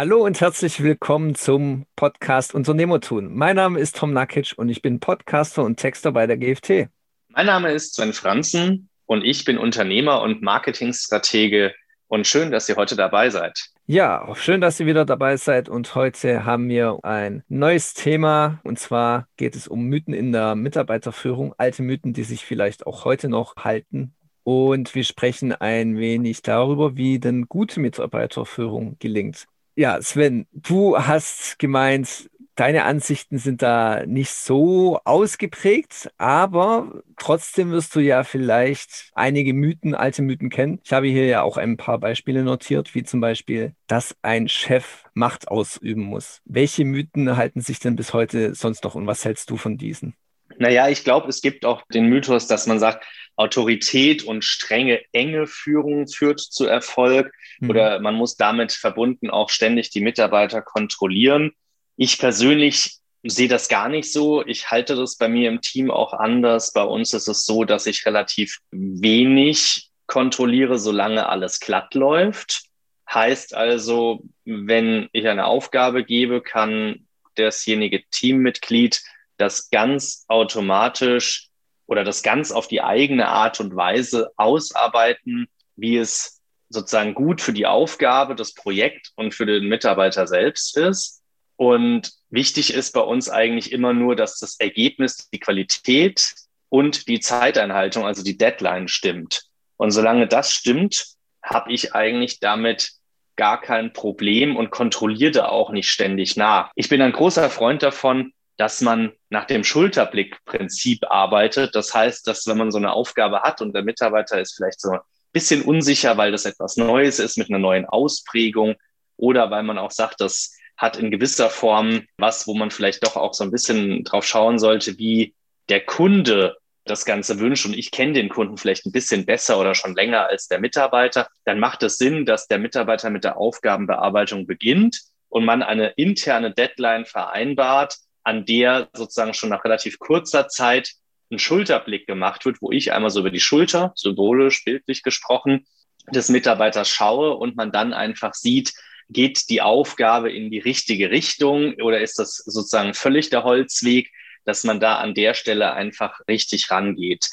Hallo und herzlich willkommen zum Podcast Unternehmertun. Mein Name ist Tom Nakic und ich bin Podcaster und Texter bei der GFT. Mein Name ist Sven Franzen und ich bin Unternehmer und Marketingstratege und schön, dass ihr heute dabei seid. Ja, schön, dass ihr wieder dabei seid und heute haben wir ein neues Thema und zwar geht es um Mythen in der Mitarbeiterführung, alte Mythen, die sich vielleicht auch heute noch halten. Und wir sprechen ein wenig darüber, wie denn gute Mitarbeiterführung gelingt. Ja, Sven, du hast gemeint, deine Ansichten sind da nicht so ausgeprägt, aber trotzdem wirst du ja vielleicht einige Mythen, alte Mythen kennen. Ich habe hier ja auch ein paar Beispiele notiert, wie zum Beispiel, dass ein Chef Macht ausüben muss. Welche Mythen halten sich denn bis heute sonst noch und was hältst du von diesen? Naja, ich glaube, es gibt auch den Mythos, dass man sagt, Autorität und strenge, enge Führung führt zu Erfolg mhm. oder man muss damit verbunden auch ständig die Mitarbeiter kontrollieren. Ich persönlich sehe das gar nicht so. Ich halte das bei mir im Team auch anders. Bei uns ist es so, dass ich relativ wenig kontrolliere, solange alles glatt läuft. Heißt also, wenn ich eine Aufgabe gebe, kann dasjenige Teammitglied das ganz automatisch oder das ganz auf die eigene Art und Weise ausarbeiten, wie es sozusagen gut für die Aufgabe, das Projekt und für den Mitarbeiter selbst ist. Und wichtig ist bei uns eigentlich immer nur, dass das Ergebnis, die Qualität und die Zeiteinhaltung, also die Deadline stimmt. Und solange das stimmt, habe ich eigentlich damit gar kein Problem und kontrolliere da auch nicht ständig nach. Ich bin ein großer Freund davon, dass man nach dem Schulterblick-Prinzip arbeitet. Das heißt, dass wenn man so eine Aufgabe hat und der Mitarbeiter ist vielleicht so ein bisschen unsicher, weil das etwas Neues ist mit einer neuen Ausprägung oder weil man auch sagt, das hat in gewisser Form was, wo man vielleicht doch auch so ein bisschen drauf schauen sollte, wie der Kunde das Ganze wünscht und ich kenne den Kunden vielleicht ein bisschen besser oder schon länger als der Mitarbeiter, dann macht es Sinn, dass der Mitarbeiter mit der Aufgabenbearbeitung beginnt und man eine interne Deadline vereinbart, an der sozusagen schon nach relativ kurzer Zeit ein Schulterblick gemacht wird, wo ich einmal so über die Schulter, symbolisch, bildlich gesprochen, des Mitarbeiters schaue und man dann einfach sieht, geht die Aufgabe in die richtige Richtung oder ist das sozusagen völlig der Holzweg, dass man da an der Stelle einfach richtig rangeht.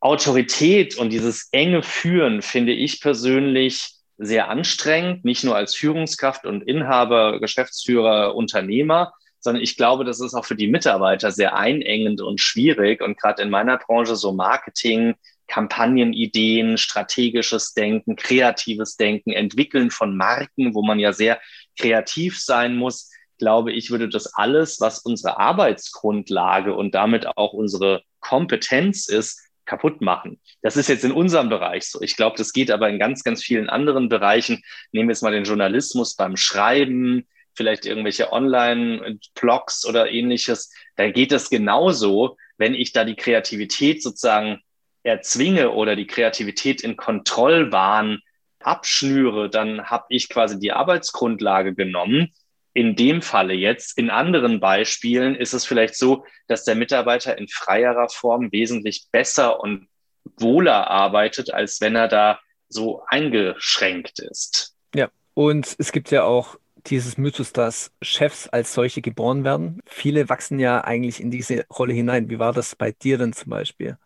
Autorität und dieses enge Führen finde ich persönlich sehr anstrengend, nicht nur als Führungskraft und Inhaber, Geschäftsführer, Unternehmer, sondern ich glaube, das ist auch für die Mitarbeiter sehr einengend und schwierig. Und gerade in meiner Branche so Marketing, Kampagnenideen, strategisches Denken, kreatives Denken, Entwickeln von Marken, wo man ja sehr kreativ sein muss, glaube ich, würde das alles, was unsere Arbeitsgrundlage und damit auch unsere Kompetenz ist, kaputt machen. Das ist jetzt in unserem Bereich so. Ich glaube, das geht aber in ganz, ganz vielen anderen Bereichen. Nehmen wir jetzt mal den Journalismus beim Schreiben, vielleicht irgendwelche Online-Blogs oder ähnliches, dann geht es genauso, wenn ich da die Kreativität sozusagen erzwinge oder die Kreativität in Kontrollwahn abschnüre, dann habe ich quasi die Arbeitsgrundlage genommen. In dem Falle jetzt, in anderen Beispielen ist es vielleicht so, dass der Mitarbeiter in freierer Form wesentlich besser und wohler arbeitet, als wenn er da so eingeschränkt ist. Ja, und es gibt ja auch dieses Mythos, dass Chefs als solche geboren werden. Viele wachsen ja eigentlich in diese Rolle hinein. Wie war das bei dir denn zum Beispiel?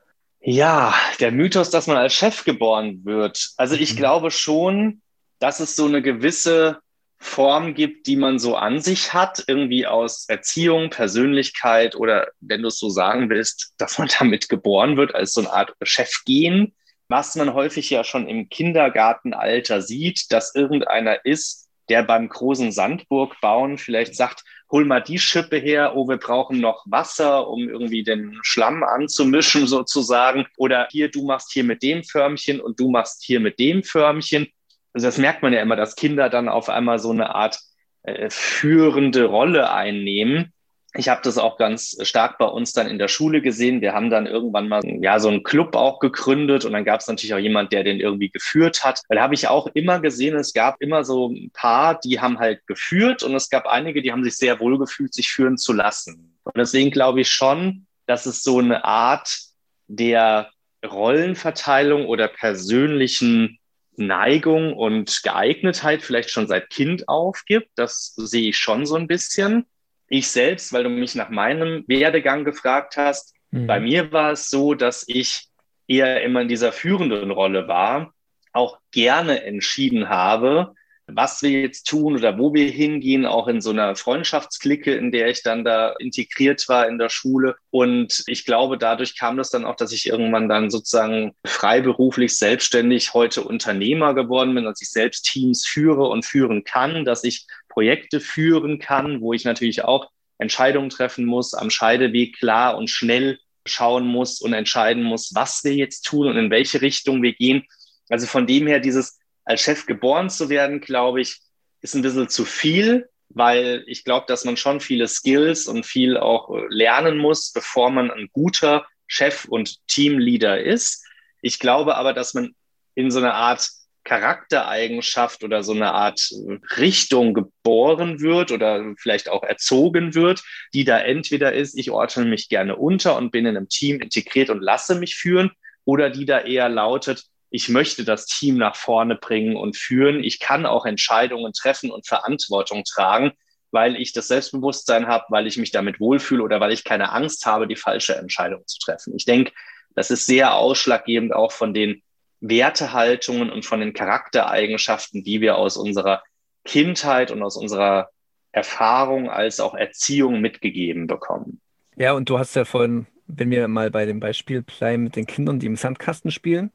Ja, der Mythos, dass man als Chef geboren wird. Also ich mhm. glaube schon, dass es so eine gewisse Form gibt, die man so an sich hat, irgendwie aus Erziehung, Persönlichkeit oder wenn du es so sagen willst, dass man damit geboren wird, als so eine Art Chefgehen, was man häufig ja schon im Kindergartenalter sieht, dass irgendeiner ist, der beim großen Sandburg bauen vielleicht sagt, hol mal die Schippe her, oh, wir brauchen noch Wasser, um irgendwie den Schlamm anzumischen sozusagen. Oder hier, du machst hier mit dem Förmchen und du machst hier mit dem Förmchen. Also das merkt man ja immer, dass Kinder dann auf einmal so eine Art äh, führende Rolle einnehmen ich habe das auch ganz stark bei uns dann in der Schule gesehen. Wir haben dann irgendwann mal ja so einen Club auch gegründet und dann gab es natürlich auch jemand, der den irgendwie geführt hat. Weil habe ich auch immer gesehen, es gab immer so ein paar, die haben halt geführt und es gab einige, die haben sich sehr wohl gefühlt, sich führen zu lassen. Und deswegen glaube ich schon, dass es so eine Art der Rollenverteilung oder persönlichen Neigung und Geeignetheit vielleicht schon seit Kind aufgibt. Das sehe ich schon so ein bisschen. Ich selbst, weil du mich nach meinem Werdegang gefragt hast, mhm. bei mir war es so, dass ich eher immer in dieser führenden Rolle war, auch gerne entschieden habe, was wir jetzt tun oder wo wir hingehen, auch in so einer Freundschaftsklicke, in der ich dann da integriert war in der Schule. Und ich glaube, dadurch kam das dann auch, dass ich irgendwann dann sozusagen freiberuflich selbstständig heute Unternehmer geworden bin, dass ich selbst Teams führe und führen kann, dass ich Projekte führen kann, wo ich natürlich auch Entscheidungen treffen muss, am Scheideweg klar und schnell schauen muss und entscheiden muss, was wir jetzt tun und in welche Richtung wir gehen. Also von dem her, dieses als Chef geboren zu werden, glaube ich, ist ein bisschen zu viel, weil ich glaube, dass man schon viele Skills und viel auch äh, lernen muss, bevor man ein guter Chef und Teamleader ist. Ich glaube aber, dass man in so einer Art Charaktereigenschaft oder so eine Art äh, Richtung geboren wird oder vielleicht auch erzogen wird, die da entweder ist, ich ordne mich gerne unter und bin in einem Team integriert und lasse mich führen, oder die da eher lautet, ich möchte das Team nach vorne bringen und führen. Ich kann auch Entscheidungen treffen und Verantwortung tragen, weil ich das Selbstbewusstsein habe, weil ich mich damit wohlfühle oder weil ich keine Angst habe, die falsche Entscheidung zu treffen. Ich denke, das ist sehr ausschlaggebend auch von den Wertehaltungen und von den Charaktereigenschaften, die wir aus unserer Kindheit und aus unserer Erfahrung als auch Erziehung mitgegeben bekommen. Ja, und du hast ja vorhin, wenn wir mal bei dem Beispiel bleiben mit den Kindern, die im Sandkasten spielen,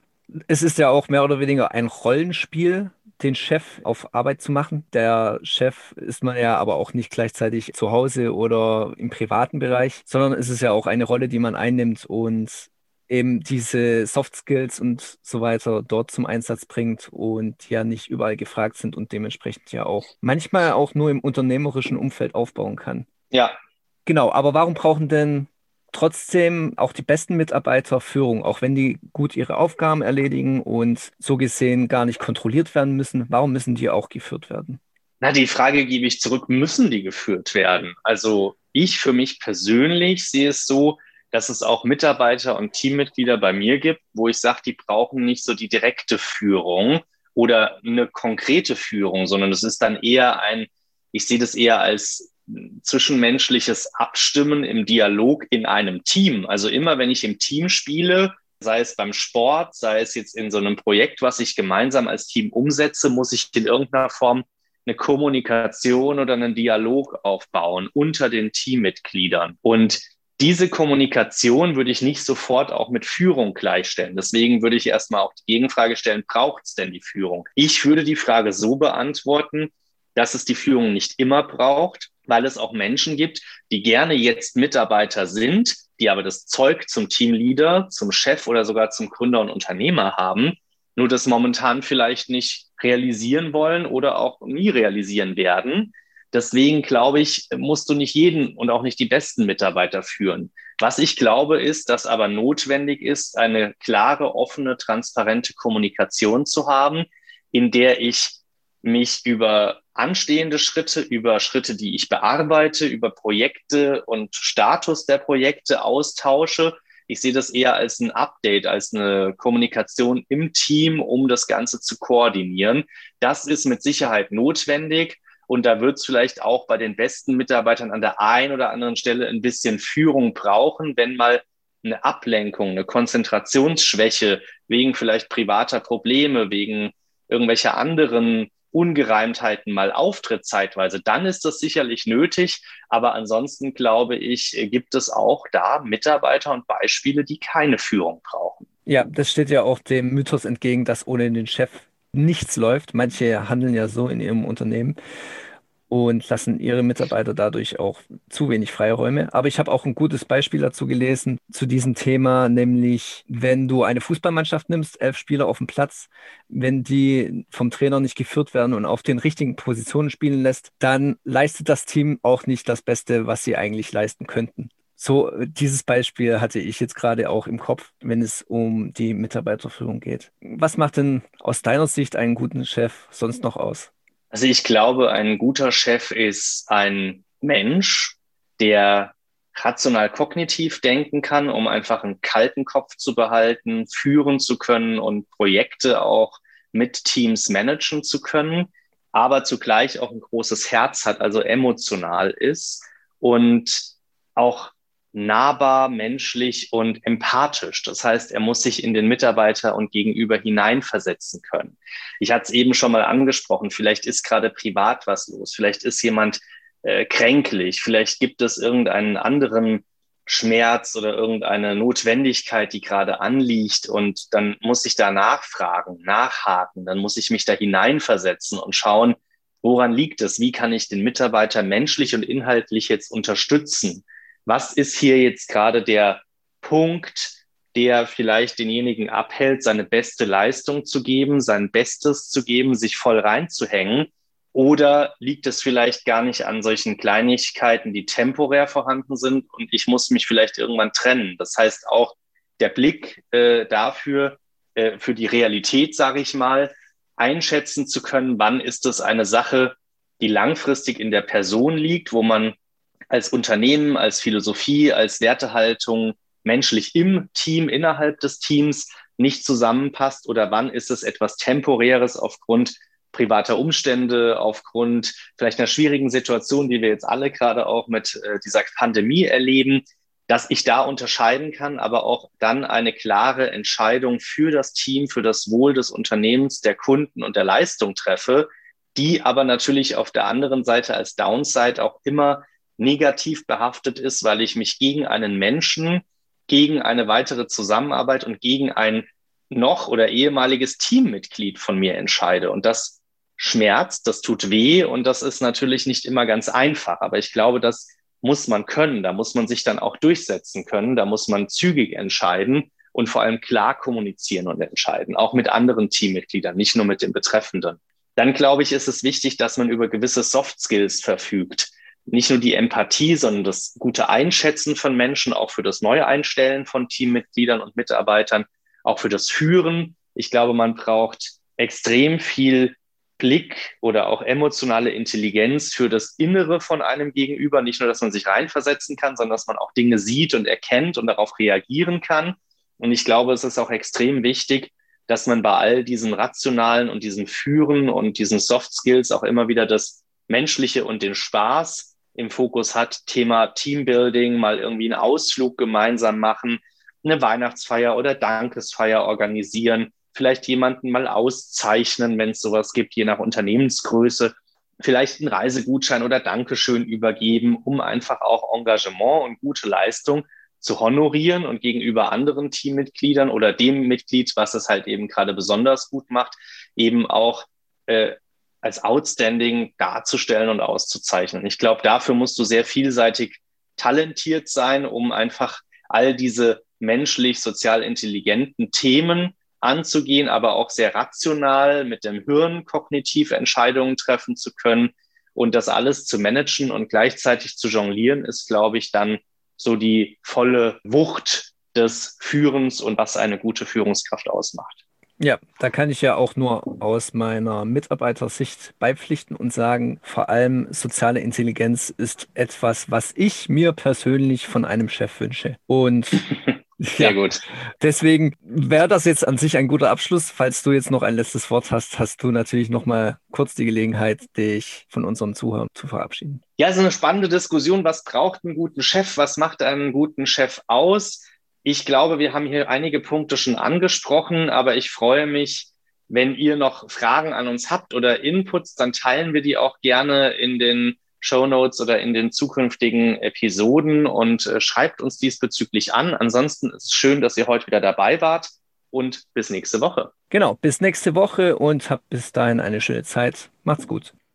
es ist ja auch mehr oder weniger ein Rollenspiel, den Chef auf Arbeit zu machen. Der Chef ist man ja aber auch nicht gleichzeitig zu Hause oder im privaten Bereich, sondern es ist ja auch eine Rolle, die man einnimmt und eben diese Soft Skills und so weiter dort zum Einsatz bringt und ja nicht überall gefragt sind und dementsprechend ja auch manchmal auch nur im unternehmerischen Umfeld aufbauen kann. Ja. Genau, aber warum brauchen denn trotzdem auch die besten Mitarbeiter Führung, auch wenn die gut ihre Aufgaben erledigen und so gesehen gar nicht kontrolliert werden müssen. Warum müssen die auch geführt werden? Na, die Frage gebe ich zurück, müssen die geführt werden? Also ich für mich persönlich sehe es so, dass es auch Mitarbeiter und Teammitglieder bei mir gibt, wo ich sage, die brauchen nicht so die direkte Führung oder eine konkrete Führung, sondern es ist dann eher ein, ich sehe das eher als zwischenmenschliches Abstimmen im Dialog in einem Team. Also immer, wenn ich im Team spiele, sei es beim Sport, sei es jetzt in so einem Projekt, was ich gemeinsam als Team umsetze, muss ich in irgendeiner Form eine Kommunikation oder einen Dialog aufbauen unter den Teammitgliedern. Und diese Kommunikation würde ich nicht sofort auch mit Führung gleichstellen. Deswegen würde ich erstmal auch die Gegenfrage stellen, braucht es denn die Führung? Ich würde die Frage so beantworten, dass es die Führung nicht immer braucht, weil es auch Menschen gibt, die gerne jetzt Mitarbeiter sind, die aber das Zeug zum Teamleader, zum Chef oder sogar zum Gründer und Unternehmer haben, nur das momentan vielleicht nicht realisieren wollen oder auch nie realisieren werden. Deswegen glaube ich, musst du nicht jeden und auch nicht die besten Mitarbeiter führen. Was ich glaube, ist, dass aber notwendig ist, eine klare, offene, transparente Kommunikation zu haben, in der ich mich über anstehende Schritte, über Schritte, die ich bearbeite, über Projekte und Status der Projekte austausche. Ich sehe das eher als ein Update, als eine Kommunikation im Team, um das Ganze zu koordinieren. Das ist mit Sicherheit notwendig. Und da wird es vielleicht auch bei den besten Mitarbeitern an der einen oder anderen Stelle ein bisschen Führung brauchen, wenn mal eine Ablenkung, eine Konzentrationsschwäche wegen vielleicht privater Probleme, wegen irgendwelcher anderen Ungereimtheiten mal auftritt zeitweise, dann ist das sicherlich nötig. Aber ansonsten glaube ich, gibt es auch da Mitarbeiter und Beispiele, die keine Führung brauchen. Ja, das steht ja auch dem Mythos entgegen, dass ohne den Chef nichts läuft. Manche handeln ja so in ihrem Unternehmen und lassen ihre Mitarbeiter dadurch auch zu wenig Freiräume. Aber ich habe auch ein gutes Beispiel dazu gelesen, zu diesem Thema, nämlich wenn du eine Fußballmannschaft nimmst, elf Spieler auf dem Platz, wenn die vom Trainer nicht geführt werden und auf den richtigen Positionen spielen lässt, dann leistet das Team auch nicht das Beste, was sie eigentlich leisten könnten. So, dieses Beispiel hatte ich jetzt gerade auch im Kopf, wenn es um die Mitarbeiterführung geht. Was macht denn aus deiner Sicht einen guten Chef sonst noch aus? Also ich glaube, ein guter Chef ist ein Mensch, der rational kognitiv denken kann, um einfach einen kalten Kopf zu behalten, führen zu können und Projekte auch mit Teams managen zu können, aber zugleich auch ein großes Herz hat, also emotional ist und auch nahbar, menschlich und empathisch. Das heißt, er muss sich in den Mitarbeiter und gegenüber hineinversetzen können. Ich hatte es eben schon mal angesprochen, vielleicht ist gerade privat was los, vielleicht ist jemand äh, kränklich, vielleicht gibt es irgendeinen anderen Schmerz oder irgendeine Notwendigkeit, die gerade anliegt und dann muss ich da nachfragen, nachhaken, dann muss ich mich da hineinversetzen und schauen, woran liegt es, wie kann ich den Mitarbeiter menschlich und inhaltlich jetzt unterstützen was ist hier jetzt gerade der Punkt, der vielleicht denjenigen abhält, seine beste Leistung zu geben, sein Bestes zu geben, sich voll reinzuhängen? Oder liegt es vielleicht gar nicht an solchen Kleinigkeiten, die temporär vorhanden sind und ich muss mich vielleicht irgendwann trennen? Das heißt auch der Blick äh, dafür, äh, für die Realität, sage ich mal, einschätzen zu können, wann ist es eine Sache, die langfristig in der Person liegt, wo man als Unternehmen, als Philosophie, als Wertehaltung menschlich im Team, innerhalb des Teams nicht zusammenpasst? Oder wann ist es etwas Temporäres aufgrund privater Umstände, aufgrund vielleicht einer schwierigen Situation, die wir jetzt alle gerade auch mit äh, dieser Pandemie erleben, dass ich da unterscheiden kann, aber auch dann eine klare Entscheidung für das Team, für das Wohl des Unternehmens, der Kunden und der Leistung treffe, die aber natürlich auf der anderen Seite als Downside auch immer negativ behaftet ist, weil ich mich gegen einen Menschen, gegen eine weitere Zusammenarbeit und gegen ein noch oder ehemaliges Teammitglied von mir entscheide. Und das schmerzt, das tut weh und das ist natürlich nicht immer ganz einfach. Aber ich glaube, das muss man können. Da muss man sich dann auch durchsetzen können. Da muss man zügig entscheiden und vor allem klar kommunizieren und entscheiden, auch mit anderen Teammitgliedern, nicht nur mit den Betreffenden. Dann glaube ich, ist es wichtig, dass man über gewisse Soft Skills verfügt nicht nur die Empathie, sondern das gute Einschätzen von Menschen, auch für das neue Einstellen von Teammitgliedern und Mitarbeitern, auch für das Führen. Ich glaube, man braucht extrem viel Blick oder auch emotionale Intelligenz für das Innere von einem Gegenüber. Nicht nur, dass man sich reinversetzen kann, sondern dass man auch Dinge sieht und erkennt und darauf reagieren kann. Und ich glaube, es ist auch extrem wichtig, dass man bei all diesen rationalen und diesen Führen und diesen Soft Skills auch immer wieder das Menschliche und den Spaß im Fokus hat, Thema Teambuilding, mal irgendwie einen Ausflug gemeinsam machen, eine Weihnachtsfeier oder Dankesfeier organisieren, vielleicht jemanden mal auszeichnen, wenn es sowas gibt, je nach Unternehmensgröße, vielleicht einen Reisegutschein oder Dankeschön übergeben, um einfach auch Engagement und gute Leistung zu honorieren und gegenüber anderen Teammitgliedern oder dem Mitglied, was es halt eben gerade besonders gut macht, eben auch äh, als outstanding darzustellen und auszuzeichnen. Ich glaube, dafür musst du sehr vielseitig talentiert sein, um einfach all diese menschlich, sozial intelligenten Themen anzugehen, aber auch sehr rational mit dem Hirn kognitiv Entscheidungen treffen zu können und das alles zu managen und gleichzeitig zu jonglieren, ist, glaube ich, dann so die volle Wucht des Führens und was eine gute Führungskraft ausmacht. Ja, da kann ich ja auch nur aus meiner Mitarbeitersicht beipflichten und sagen, vor allem soziale Intelligenz ist etwas, was ich mir persönlich von einem Chef wünsche. Und Sehr ja, gut. Deswegen wäre das jetzt an sich ein guter Abschluss. Falls du jetzt noch ein letztes Wort hast, hast du natürlich noch mal kurz die Gelegenheit, dich von unseren Zuhörern zu verabschieden. Ja, so eine spannende Diskussion. Was braucht einen guten Chef? Was macht einen guten Chef aus? Ich glaube, wir haben hier einige Punkte schon angesprochen, aber ich freue mich, wenn ihr noch Fragen an uns habt oder Inputs, dann teilen wir die auch gerne in den Show Notes oder in den zukünftigen Episoden und äh, schreibt uns diesbezüglich an. Ansonsten ist es schön, dass ihr heute wieder dabei wart und bis nächste Woche. Genau, bis nächste Woche und habt bis dahin eine schöne Zeit. Macht's gut.